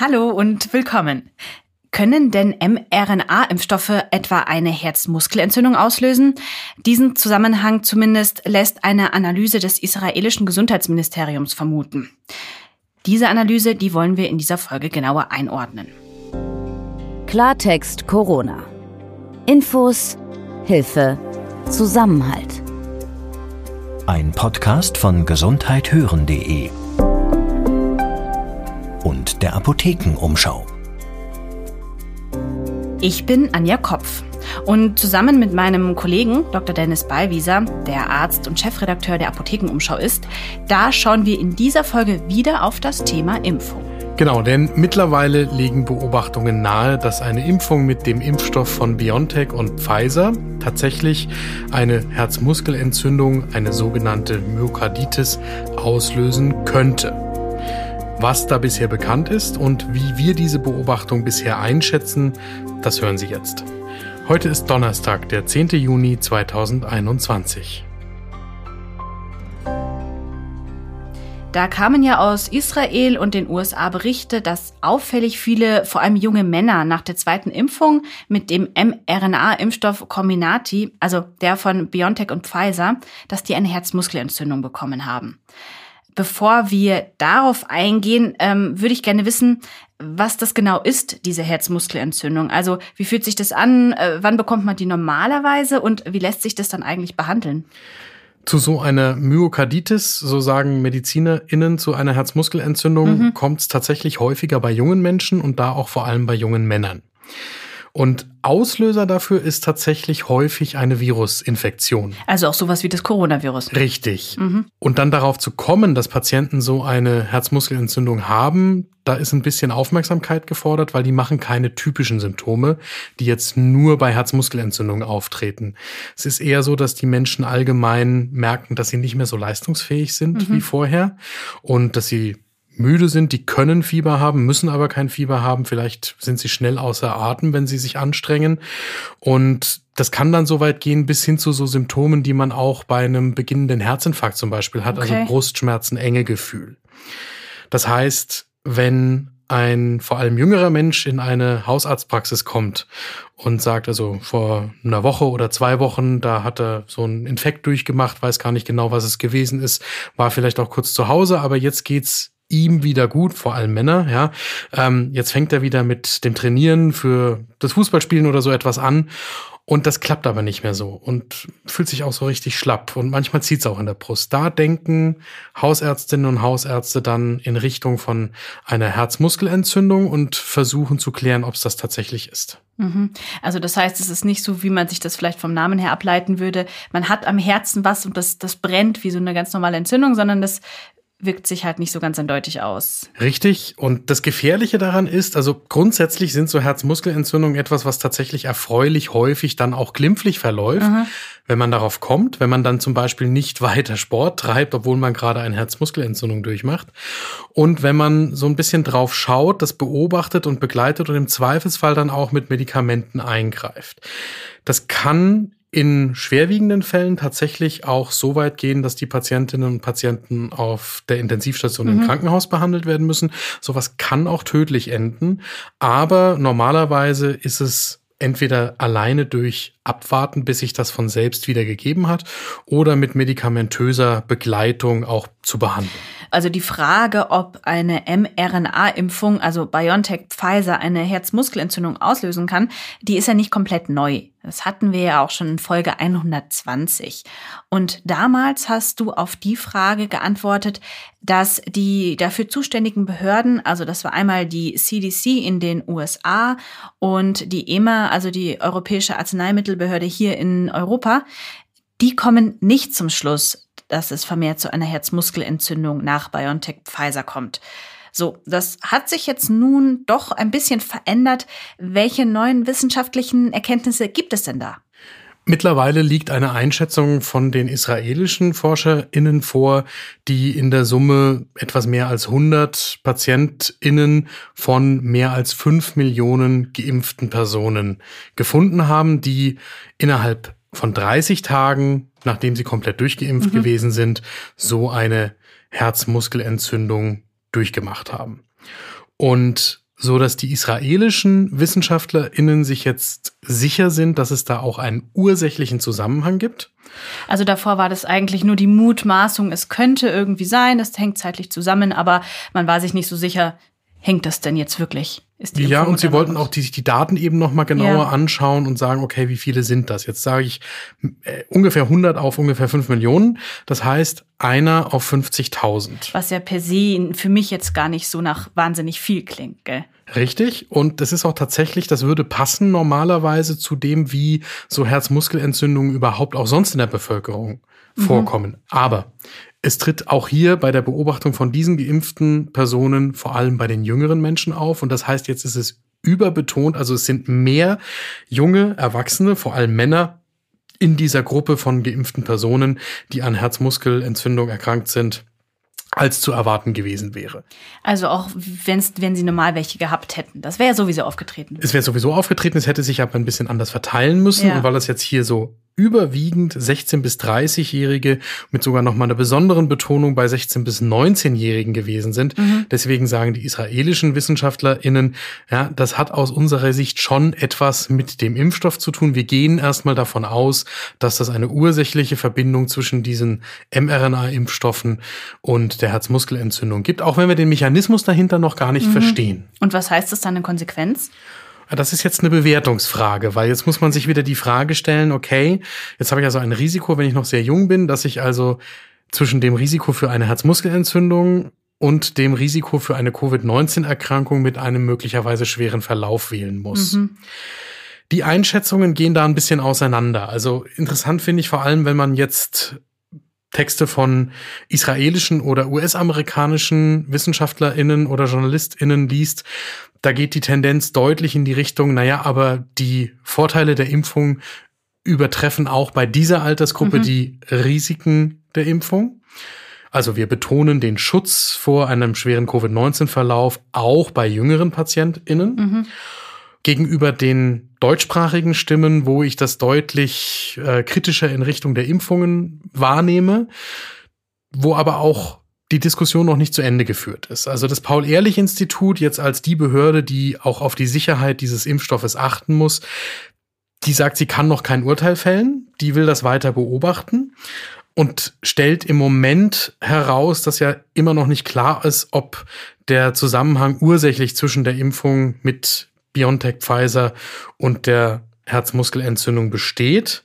Hallo und willkommen. Können denn mRNA-Impfstoffe etwa eine Herzmuskelentzündung auslösen? Diesen Zusammenhang zumindest lässt eine Analyse des israelischen Gesundheitsministeriums vermuten. Diese Analyse, die wollen wir in dieser Folge genauer einordnen. Klartext Corona. Infos, Hilfe, Zusammenhalt. Ein Podcast von gesundheithören.de und der Apothekenumschau. Ich bin Anja Kopf und zusammen mit meinem Kollegen Dr. Dennis Ballwieser, der Arzt und Chefredakteur der Apothekenumschau ist, da schauen wir in dieser Folge wieder auf das Thema Impfung. Genau, denn mittlerweile legen Beobachtungen nahe, dass eine Impfung mit dem Impfstoff von BioNTech und Pfizer tatsächlich eine Herzmuskelentzündung, eine sogenannte Myokarditis, auslösen könnte. Was da bisher bekannt ist und wie wir diese Beobachtung bisher einschätzen, das hören Sie jetzt. Heute ist Donnerstag, der 10. Juni 2021. Da kamen ja aus Israel und den USA Berichte, dass auffällig viele, vor allem junge Männer, nach der zweiten Impfung mit dem mRNA-Impfstoff Comirnaty, also der von BioNTech und Pfizer, dass die eine Herzmuskelentzündung bekommen haben. Bevor wir darauf eingehen, ähm, würde ich gerne wissen, was das genau ist, diese Herzmuskelentzündung. Also wie fühlt sich das an? Äh, wann bekommt man die normalerweise und wie lässt sich das dann eigentlich behandeln? Zu so einer Myokarditis, so sagen MedizinerInnen, zu einer Herzmuskelentzündung mhm. kommt es tatsächlich häufiger bei jungen Menschen und da auch vor allem bei jungen Männern. Und Auslöser dafür ist tatsächlich häufig eine Virusinfektion. Also auch sowas wie das Coronavirus. Richtig. Mhm. Und dann darauf zu kommen, dass Patienten so eine Herzmuskelentzündung haben, da ist ein bisschen Aufmerksamkeit gefordert, weil die machen keine typischen Symptome, die jetzt nur bei Herzmuskelentzündungen auftreten. Es ist eher so, dass die Menschen allgemein merken, dass sie nicht mehr so leistungsfähig sind mhm. wie vorher und dass sie müde sind, die können Fieber haben, müssen aber kein Fieber haben. Vielleicht sind sie schnell außer Atem, wenn sie sich anstrengen. Und das kann dann so weit gehen bis hin zu so Symptomen, die man auch bei einem beginnenden Herzinfarkt zum Beispiel hat, also okay. also Brustschmerzen, enge Gefühl. Das heißt, wenn ein vor allem jüngerer Mensch in eine Hausarztpraxis kommt und sagt, also vor einer Woche oder zwei Wochen, da hat er so einen Infekt durchgemacht, weiß gar nicht genau, was es gewesen ist, war vielleicht auch kurz zu Hause, aber jetzt geht's ihm wieder gut, vor allem Männer, ja. Ähm, jetzt fängt er wieder mit dem Trainieren für das Fußballspielen oder so etwas an. Und das klappt aber nicht mehr so und fühlt sich auch so richtig schlapp. Und manchmal zieht es auch in der Brust. Da denken Hausärztinnen und Hausärzte dann in Richtung von einer Herzmuskelentzündung und versuchen zu klären, ob es das tatsächlich ist. Mhm. Also das heißt, es ist nicht so, wie man sich das vielleicht vom Namen her ableiten würde. Man hat am Herzen was und das, das brennt wie so eine ganz normale Entzündung, sondern das wirkt sich halt nicht so ganz eindeutig aus. Richtig. Und das Gefährliche daran ist, also grundsätzlich sind so Herzmuskelentzündungen etwas, was tatsächlich erfreulich häufig dann auch glimpflich verläuft, Aha. wenn man darauf kommt, wenn man dann zum Beispiel nicht weiter Sport treibt, obwohl man gerade eine Herzmuskelentzündung durchmacht. Und wenn man so ein bisschen drauf schaut, das beobachtet und begleitet und im Zweifelsfall dann auch mit Medikamenten eingreift. Das kann in schwerwiegenden Fällen tatsächlich auch so weit gehen, dass die Patientinnen und Patienten auf der Intensivstation mhm. im Krankenhaus behandelt werden müssen. Sowas kann auch tödlich enden. Aber normalerweise ist es entweder alleine durch Abwarten, bis sich das von selbst wieder gegeben hat, oder mit medikamentöser Begleitung auch zu behandeln. Also die Frage, ob eine mRNA-Impfung, also BioNTech Pfizer, eine Herzmuskelentzündung auslösen kann, die ist ja nicht komplett neu. Das hatten wir ja auch schon in Folge 120. Und damals hast du auf die Frage geantwortet, dass die dafür zuständigen Behörden, also das war einmal die CDC in den USA und die EMA, also die Europäische Arzneimittelbehörde hier in Europa, die kommen nicht zum Schluss, dass es vermehrt zu einer Herzmuskelentzündung nach BioNTech Pfizer kommt. So, das hat sich jetzt nun doch ein bisschen verändert. Welche neuen wissenschaftlichen Erkenntnisse gibt es denn da? Mittlerweile liegt eine Einschätzung von den israelischen ForscherInnen vor, die in der Summe etwas mehr als 100 PatientInnen von mehr als 5 Millionen geimpften Personen gefunden haben, die innerhalb von 30 Tagen, nachdem sie komplett durchgeimpft mhm. gewesen sind, so eine Herzmuskelentzündung durchgemacht haben. Und so dass die israelischen WissenschaftlerInnen sich jetzt sicher sind, dass es da auch einen ursächlichen Zusammenhang gibt. Also davor war das eigentlich nur die Mutmaßung, es könnte irgendwie sein, es hängt zeitlich zusammen, aber man war sich nicht so sicher, hängt das denn jetzt wirklich? Ja, und sie wollten auch die, die Daten eben noch mal genauer ja. anschauen und sagen, okay, wie viele sind das? Jetzt sage ich äh, ungefähr 100 auf ungefähr 5 Millionen. Das heißt, einer auf 50.000. Was ja per se für mich jetzt gar nicht so nach wahnsinnig viel klingt, gell? Richtig. Und das ist auch tatsächlich, das würde passen normalerweise zu dem, wie so Herzmuskelentzündungen überhaupt auch sonst in der Bevölkerung mhm. vorkommen. Aber es tritt auch hier bei der Beobachtung von diesen geimpften Personen vor allem bei den jüngeren Menschen auf. Und das heißt, jetzt ist es überbetont, also es sind mehr junge Erwachsene, vor allem Männer, in dieser Gruppe von geimpften Personen, die an Herzmuskelentzündung erkrankt sind, als zu erwarten gewesen wäre. Also auch wenn's, wenn sie normal welche gehabt hätten. Das wäre ja sowieso aufgetreten. Es wäre sowieso aufgetreten, es hätte sich aber ein bisschen anders verteilen müssen. Ja. Und weil es jetzt hier so überwiegend 16 bis 30-Jährige mit sogar noch mal einer besonderen Betonung bei 16 bis 19-Jährigen gewesen sind. Mhm. Deswegen sagen die israelischen WissenschaftlerInnen, ja, das hat aus unserer Sicht schon etwas mit dem Impfstoff zu tun. Wir gehen erstmal davon aus, dass das eine ursächliche Verbindung zwischen diesen mRNA-Impfstoffen und der Herzmuskelentzündung gibt, auch wenn wir den Mechanismus dahinter noch gar nicht mhm. verstehen. Und was heißt das dann in Konsequenz? Das ist jetzt eine Bewertungsfrage, weil jetzt muss man sich wieder die Frage stellen, okay, jetzt habe ich also ein Risiko, wenn ich noch sehr jung bin, dass ich also zwischen dem Risiko für eine Herzmuskelentzündung und dem Risiko für eine Covid-19-Erkrankung mit einem möglicherweise schweren Verlauf wählen muss. Mhm. Die Einschätzungen gehen da ein bisschen auseinander. Also interessant finde ich vor allem, wenn man jetzt Texte von israelischen oder US-amerikanischen WissenschaftlerInnen oder JournalistInnen liest, da geht die Tendenz deutlich in die Richtung, naja, aber die Vorteile der Impfung übertreffen auch bei dieser Altersgruppe mhm. die Risiken der Impfung. Also wir betonen den Schutz vor einem schweren Covid-19-Verlauf auch bei jüngeren PatientInnen. Mhm. Gegenüber den deutschsprachigen Stimmen, wo ich das deutlich äh, kritischer in Richtung der Impfungen wahrnehme, wo aber auch die Diskussion noch nicht zu Ende geführt ist. Also das Paul-Ehrlich-Institut jetzt als die Behörde, die auch auf die Sicherheit dieses Impfstoffes achten muss, die sagt, sie kann noch kein Urteil fällen, die will das weiter beobachten und stellt im Moment heraus, dass ja immer noch nicht klar ist, ob der Zusammenhang ursächlich zwischen der Impfung mit BioNTech Pfizer und der Herzmuskelentzündung besteht.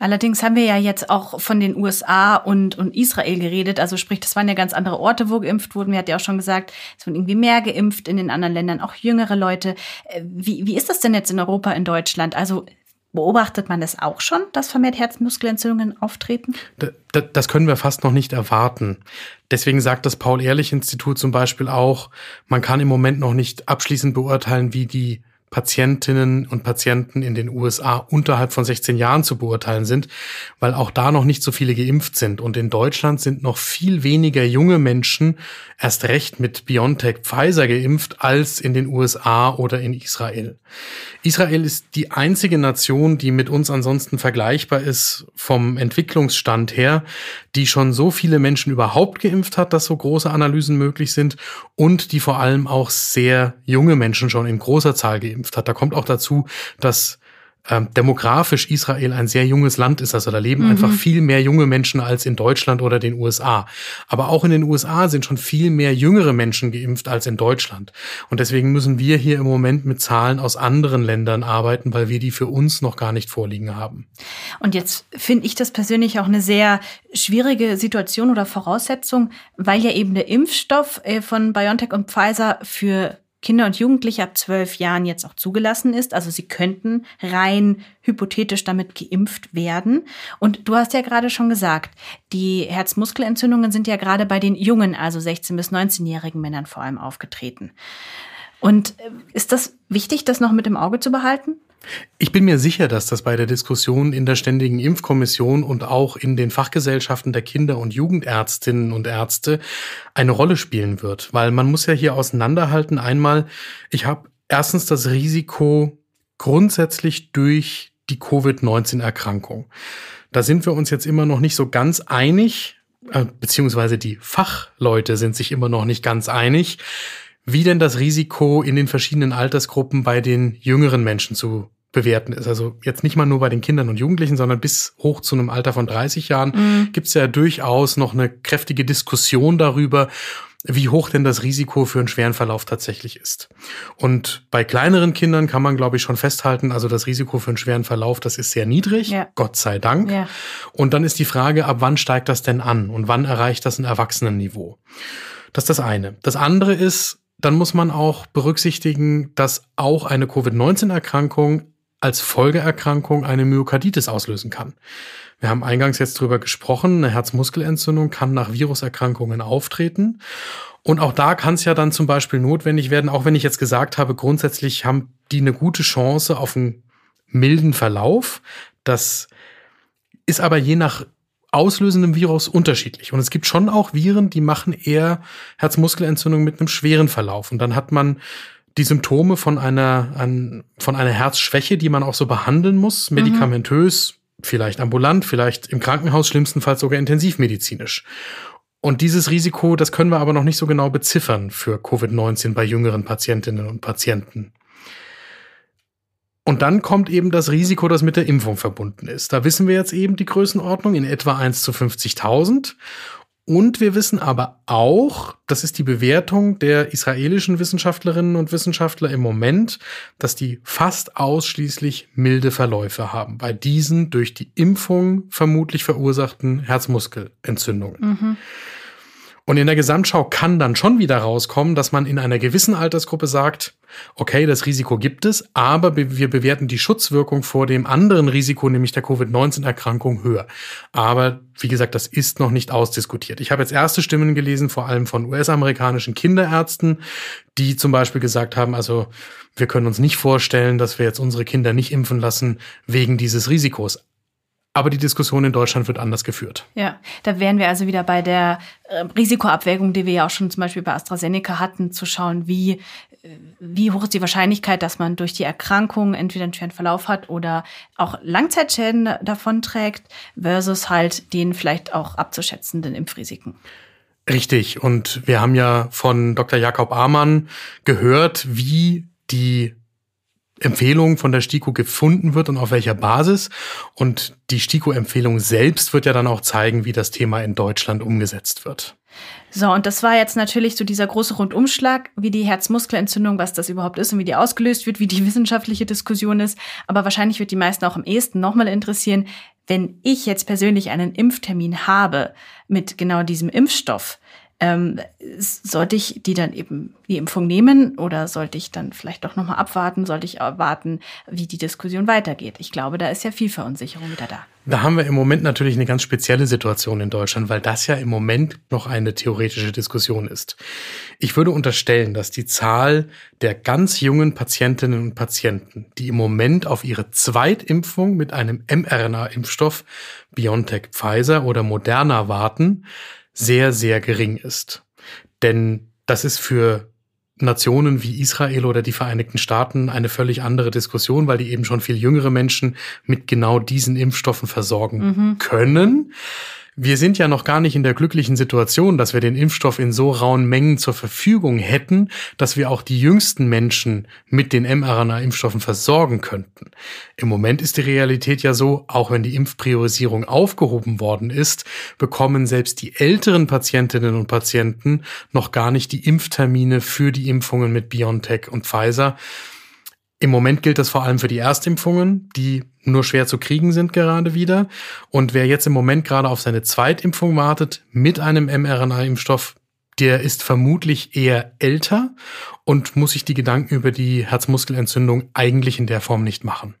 Allerdings haben wir ja jetzt auch von den USA und, und Israel geredet. Also sprich, das waren ja ganz andere Orte, wo geimpft wurden. Wir hatten ja auch schon gesagt, es wurden irgendwie mehr geimpft in den anderen Ländern, auch jüngere Leute. Äh, wie, wie ist das denn jetzt in Europa, in Deutschland? Also Beobachtet man das auch schon, dass vermehrt Herzmuskelentzündungen auftreten? Das können wir fast noch nicht erwarten. Deswegen sagt das Paul-Ehrlich-Institut zum Beispiel auch, man kann im Moment noch nicht abschließend beurteilen, wie die Patientinnen und Patienten in den USA unterhalb von 16 Jahren zu beurteilen sind, weil auch da noch nicht so viele geimpft sind. Und in Deutschland sind noch viel weniger junge Menschen erst recht mit BioNTech Pfizer geimpft als in den USA oder in Israel. Israel ist die einzige Nation, die mit uns ansonsten vergleichbar ist vom Entwicklungsstand her, die schon so viele Menschen überhaupt geimpft hat, dass so große Analysen möglich sind und die vor allem auch sehr junge Menschen schon in großer Zahl geimpft hat. Da kommt auch dazu, dass ähm, demografisch Israel ein sehr junges Land ist. Also da leben mhm. einfach viel mehr junge Menschen als in Deutschland oder den USA. Aber auch in den USA sind schon viel mehr jüngere Menschen geimpft als in Deutschland. Und deswegen müssen wir hier im Moment mit Zahlen aus anderen Ländern arbeiten, weil wir die für uns noch gar nicht vorliegen haben. Und jetzt finde ich das persönlich auch eine sehr schwierige Situation oder Voraussetzung, weil ja eben der Impfstoff äh, von BioNTech und Pfizer für Kinder und Jugendliche ab zwölf Jahren jetzt auch zugelassen ist. Also sie könnten rein hypothetisch damit geimpft werden. Und du hast ja gerade schon gesagt, die Herzmuskelentzündungen sind ja gerade bei den jungen, also 16- bis 19-jährigen Männern vor allem aufgetreten. Und äh, ist das wichtig, das noch mit im Auge zu behalten? Ich bin mir sicher, dass das bei der Diskussion in der Ständigen Impfkommission und auch in den Fachgesellschaften der Kinder- und Jugendärztinnen und Ärzte eine Rolle spielen wird, weil man muss ja hier auseinanderhalten. Einmal, ich habe erstens das Risiko grundsätzlich durch die Covid-19-Erkrankung. Da sind wir uns jetzt immer noch nicht so ganz einig, äh, beziehungsweise die Fachleute sind sich immer noch nicht ganz einig wie denn das Risiko in den verschiedenen Altersgruppen bei den jüngeren Menschen zu bewerten ist. Also jetzt nicht mal nur bei den Kindern und Jugendlichen, sondern bis hoch zu einem Alter von 30 Jahren mhm. gibt es ja durchaus noch eine kräftige Diskussion darüber, wie hoch denn das Risiko für einen schweren Verlauf tatsächlich ist. Und bei kleineren Kindern kann man, glaube ich, schon festhalten, also das Risiko für einen schweren Verlauf, das ist sehr niedrig, ja. Gott sei Dank. Ja. Und dann ist die Frage, ab wann steigt das denn an und wann erreicht das ein Erwachsenenniveau? Das ist das eine. Das andere ist, dann muss man auch berücksichtigen, dass auch eine Covid-19-Erkrankung als Folgeerkrankung eine Myokarditis auslösen kann. Wir haben eingangs jetzt drüber gesprochen, eine Herzmuskelentzündung kann nach Viruserkrankungen auftreten. Und auch da kann es ja dann zum Beispiel notwendig werden, auch wenn ich jetzt gesagt habe, grundsätzlich haben die eine gute Chance auf einen milden Verlauf. Das ist aber je nach auslösendem Virus unterschiedlich. Und es gibt schon auch Viren, die machen eher Herzmuskelentzündung mit einem schweren Verlauf. Und dann hat man die Symptome von einer, an, von einer Herzschwäche, die man auch so behandeln muss, mhm. medikamentös, mhm. vielleicht ambulant, vielleicht im Krankenhaus, schlimmstenfalls sogar intensivmedizinisch. Und dieses Risiko, das können wir aber noch nicht so genau beziffern für Covid-19 bei jüngeren Patientinnen und Patienten. Und dann kommt eben das Risiko, das mit der Impfung verbunden ist. Da wissen wir jetzt eben die Größenordnung in etwa 1 zu 50.000. Und wir wissen aber auch, das ist die Bewertung der israelischen Wissenschaftlerinnen und Wissenschaftler im Moment, dass die fast ausschließlich milde Verläufe haben bei diesen durch die Impfung vermutlich verursachten Herzmuskelentzündungen. Mhm. Und in der Gesamtschau kann dann schon wieder rauskommen, dass man in einer gewissen Altersgruppe sagt, okay, das Risiko gibt es, aber wir bewerten die Schutzwirkung vor dem anderen Risiko, nämlich der Covid-19-Erkrankung, höher. Aber wie gesagt, das ist noch nicht ausdiskutiert. Ich habe jetzt erste Stimmen gelesen, vor allem von US-amerikanischen Kinderärzten, die zum Beispiel gesagt haben, also wir können uns nicht vorstellen, dass wir jetzt unsere Kinder nicht impfen lassen wegen dieses Risikos. Aber die Diskussion in Deutschland wird anders geführt. Ja, da wären wir also wieder bei der äh, Risikoabwägung, die wir ja auch schon zum Beispiel bei AstraZeneca hatten, zu schauen, wie, äh, wie hoch ist die Wahrscheinlichkeit, dass man durch die Erkrankung entweder einen schweren Verlauf hat oder auch Langzeitschäden davon trägt, versus halt den vielleicht auch abzuschätzenden Impfrisiken. Richtig. Und wir haben ja von Dr. Jakob Amann gehört, wie die Empfehlung von der STIKO gefunden wird und auf welcher Basis. Und die STIKO-Empfehlung selbst wird ja dann auch zeigen, wie das Thema in Deutschland umgesetzt wird. So, und das war jetzt natürlich so dieser große Rundumschlag, wie die Herzmuskelentzündung, was das überhaupt ist und wie die ausgelöst wird, wie die wissenschaftliche Diskussion ist. Aber wahrscheinlich wird die meisten auch am ehesten nochmal interessieren, wenn ich jetzt persönlich einen Impftermin habe mit genau diesem Impfstoff, ähm, sollte ich die dann eben die Impfung nehmen oder sollte ich dann vielleicht doch nochmal abwarten? Sollte ich erwarten, wie die Diskussion weitergeht? Ich glaube, da ist ja viel Verunsicherung wieder da. Da haben wir im Moment natürlich eine ganz spezielle Situation in Deutschland, weil das ja im Moment noch eine theoretische Diskussion ist. Ich würde unterstellen, dass die Zahl der ganz jungen Patientinnen und Patienten, die im Moment auf ihre Zweitimpfung mit einem mRNA-Impfstoff BioNTech, Pfizer oder Moderna warten, sehr, sehr gering ist. Denn das ist für Nationen wie Israel oder die Vereinigten Staaten eine völlig andere Diskussion, weil die eben schon viel jüngere Menschen mit genau diesen Impfstoffen versorgen mhm. können. Wir sind ja noch gar nicht in der glücklichen Situation, dass wir den Impfstoff in so rauen Mengen zur Verfügung hätten, dass wir auch die jüngsten Menschen mit den mRNA-Impfstoffen versorgen könnten. Im Moment ist die Realität ja so, auch wenn die Impfpriorisierung aufgehoben worden ist, bekommen selbst die älteren Patientinnen und Patienten noch gar nicht die Impftermine für die Impfungen mit BioNTech und Pfizer. Im Moment gilt das vor allem für die Erstimpfungen, die nur schwer zu kriegen sind gerade wieder. Und wer jetzt im Moment gerade auf seine Zweitimpfung wartet mit einem mRNA-Impfstoff, der ist vermutlich eher älter und muss sich die Gedanken über die Herzmuskelentzündung eigentlich in der Form nicht machen.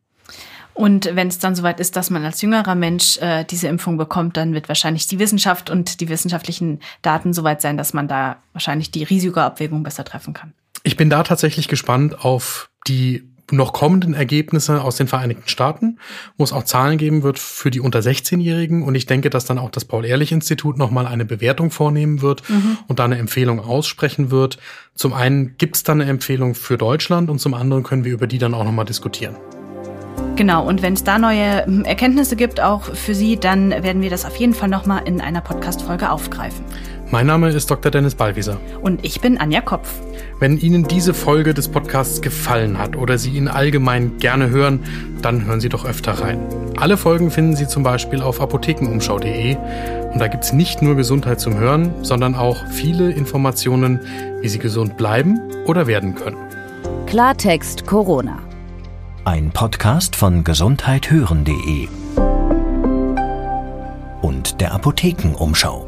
Und wenn es dann soweit ist, dass man als jüngerer Mensch äh, diese Impfung bekommt, dann wird wahrscheinlich die Wissenschaft und die wissenschaftlichen Daten soweit sein, dass man da wahrscheinlich die Risikoabwägung besser treffen kann. Ich bin da tatsächlich gespannt auf die noch kommenden Ergebnisse aus den Vereinigten Staaten, wo es auch Zahlen geben wird für die unter 16-Jährigen. Und ich denke, dass dann auch das Paul-Ehrlich-Institut nochmal eine Bewertung vornehmen wird mhm. und da eine Empfehlung aussprechen wird. Zum einen gibt es dann eine Empfehlung für Deutschland und zum anderen können wir über die dann auch nochmal diskutieren. Genau, und wenn es da neue hm, Erkenntnisse gibt, auch für Sie, dann werden wir das auf jeden Fall nochmal in einer Podcast-Folge aufgreifen. Mein Name ist Dr. Dennis Ballwieser. Und ich bin Anja Kopf. Wenn Ihnen diese Folge des Podcasts gefallen hat oder Sie ihn allgemein gerne hören, dann hören Sie doch öfter rein. Alle Folgen finden Sie zum Beispiel auf apothekenumschau.de und da gibt es nicht nur Gesundheit zum Hören, sondern auch viele Informationen, wie Sie gesund bleiben oder werden können. Klartext Corona. Ein Podcast von gesundheithören.de und der Apothekenumschau.